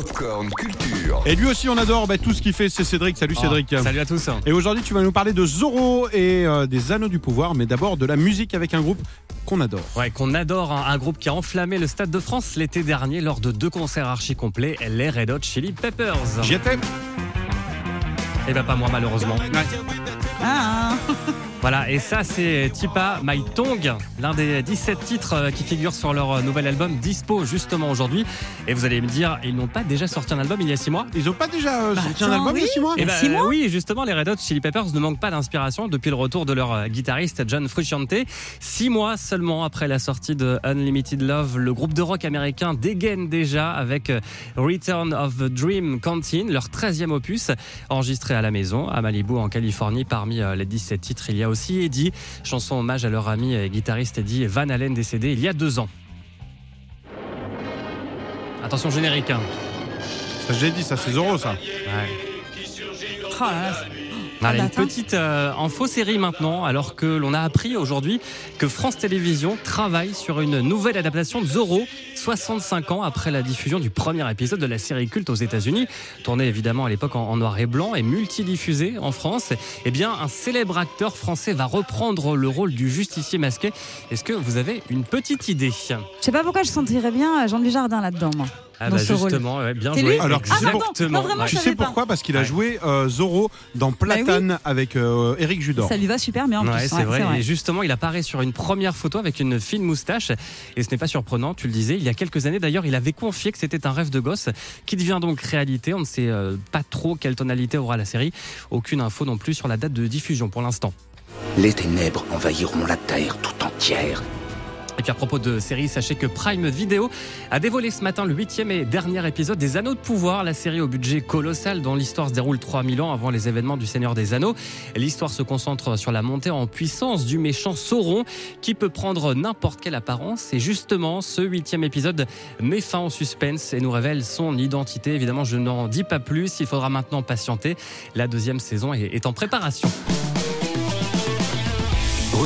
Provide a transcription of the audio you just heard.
Popcorn Culture. Et lui aussi, on adore bah, tout ce qu'il fait. C'est Cédric. Salut Oh, Cédric. Salut à tous. Et aujourd'hui, tu vas nous parler de Zorro et euh, des Anneaux du Pouvoir, mais d'abord de la musique avec un groupe qu'on adore. Ouais, qu'on adore, hein, un groupe qui a enflammé le Stade de France l'été dernier lors de deux concerts archi complets, les Red Hot Chili Peppers. J'y étais. Eh ben pas moi malheureusement. Ah, Voilà, et ça c'est Tipa My Tongue, l'un des 17 titres euh, qui figurent sur leur euh, nouvel album dispo justement aujourd'hui. Et vous allez me dire, ils n'ont pas déjà sorti un album il y a 6 mois? Ils ont pas déjà euh, Bah, sorti un album il y a oui. six mois? Il y a Eh ben, six mois? oui, justement, les Red Hot Chili Peppers ne manquent pas d'inspiration depuis le retour de leur guitariste John Frusciante. Six mois seulement après la sortie de Unlimited Love, le groupe de rock américain dégaine déjà avec Return of the Dream Canteen, leur 13e opus, enregistré à la maison, à Malibu, en Californie. Parmi les 17 titres, il y a aussi Eddie, chanson hommage à leur ami et guitariste Eddie Van Halen, décédé il y a deux ans. Attention générique. hein. Ça, J'ai dit, ça c'est Zorro ça. Ouais. oh là là. Allez, bah, une petite euh, info série maintenant, alors que l'on a appris aujourd'hui que France Télévisions travaille sur une nouvelle adaptation de Zorro, 65 ans après la diffusion du premier épisode de la série culte aux États-Unis, tournée évidemment à l'époque en, en noir et blanc et multidiffusée en France. Eh bien, un célèbre acteur français va reprendre le rôle du justicier masqué. Est-ce que vous avez une petite idée? Je sais pas pourquoi je sentirais bien Jean Dujardin là-dedans, moi. Ah Dans bah ce rôle. justement, ouais, bien joué. Alors, tu sais Ah. Non, vraiment. Tu sais pourquoi? Parce qu'il a Ouais. joué euh, Zorro dans Platane avec euh, Eric Judor. Ça lui va super bien en Ouais, plus. c'est vrai. Et justement, il apparaît sur une première photo avec une fine moustache. Et ce n'est pas surprenant, tu le disais. Il y a quelques années, d'ailleurs, il avait confié que c'était un rêve de gosse qui devient donc réalité. On ne sait euh, pas trop quelle tonalité aura la série. Aucune info non plus sur la date de diffusion pour l'instant. Les ténèbres envahiront la Terre tout entière. Et puis à propos de série, sachez que Prime Video a dévoilé ce matin le huitième et dernier épisode des Anneaux de Pouvoir, la série au budget colossal dont l'histoire se déroule 3000 ans avant les événements du Seigneur des Anneaux. L'histoire se concentre sur la montée en puissance du méchant Sauron qui peut prendre n'importe quelle apparence. Et justement, ce huitième épisode met fin au suspense et nous révèle son identité. Évidemment, je n'en dis pas plus, il faudra maintenant patienter. La deuxième saison est est en préparation.